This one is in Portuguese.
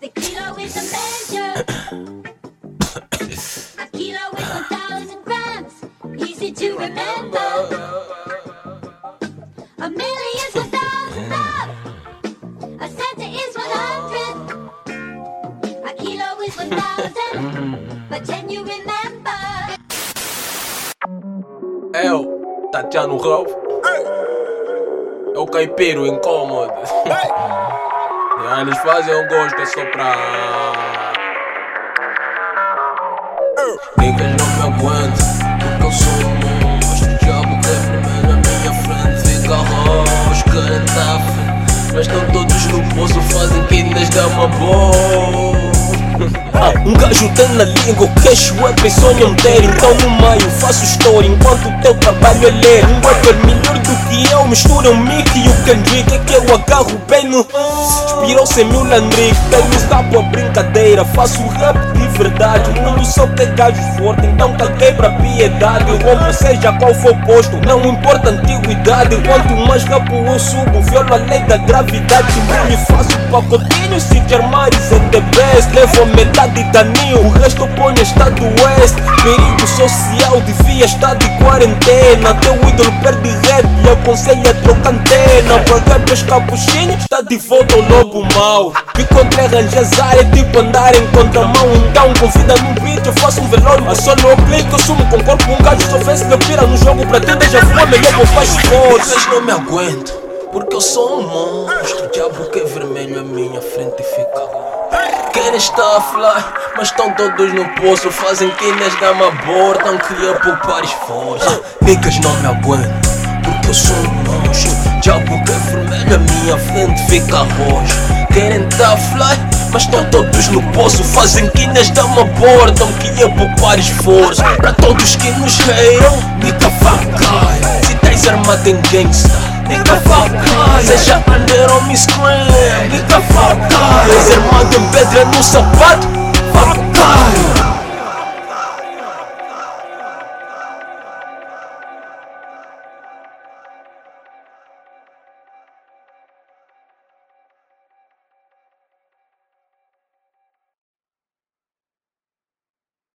The kilo is a measure. a kilo is a thousand grams. Easy to remember. A million is a one thousand of. A cent is one hundred. A kilo is one thousand. But can you remember? É o Tatiano Ralph. É o caipiro incômodo. Ah, Eles fazem um gosto, é só pra. Niggas não me aguentam, porque eu sou um monstro. Diabo que é primeiro na minha frente, fica querem tá Mas não todos no poço fazem que ainda dá uma boa. Ah, um gajo tem na língua, o queixo é bem sonho ter Então no meio faço história enquanto o teu trabalho é ler. Um rapper melhor do que eu, mistura o Mickey e o Kendrick. É que eu agarro bem no... Inspirou-se mil Landrick, tenho rap a brincadeira Faço rap de verdade, o mundo só tem gajos fortes Então caguei pra piedade, eu rompo seja qual for o posto Não importa a antiguidade, quanto mais rapo eu subo Violo a lei da gravidade, me faço pacotinho Se armares em the best, levo a metade da Nil O resto põe estado West Perigo social, devia estar de quarentena. Teu ídolo perde rap e aconselha trocar antena. Pagar teus capuchinhos, está de volta ao lobo mau Me encontrei arranjar é tipo andar em contramão. Então convida num beat, eu faço um velório A só no clique, eu sumo com o corpo Um gajo só fez que pira no jogo pra ti Deixa fuma, melhor vou faz força Vocês não me aguentam, porque eu sou um monstro. Diabo que é vermelho à minha frente fica. Querem estar a fly, mas estão todos no poço. Fazem quinas da abortam, queria poupar esforço. Niggas não me aguentam, porque eu sou um monstro. Diabo que é vermelho à minha frente fica roxo. Querem estar a fly, mas estão todos no poço. Fazem quinas da abortam, queria poupar esforço. Para todos que nos reiam, nigga fuck guy. Se tens armado em gangsta. Nigga fuck guy. Seja under ou me scream Nigga fuck guy. Tens armado em pedra no sapato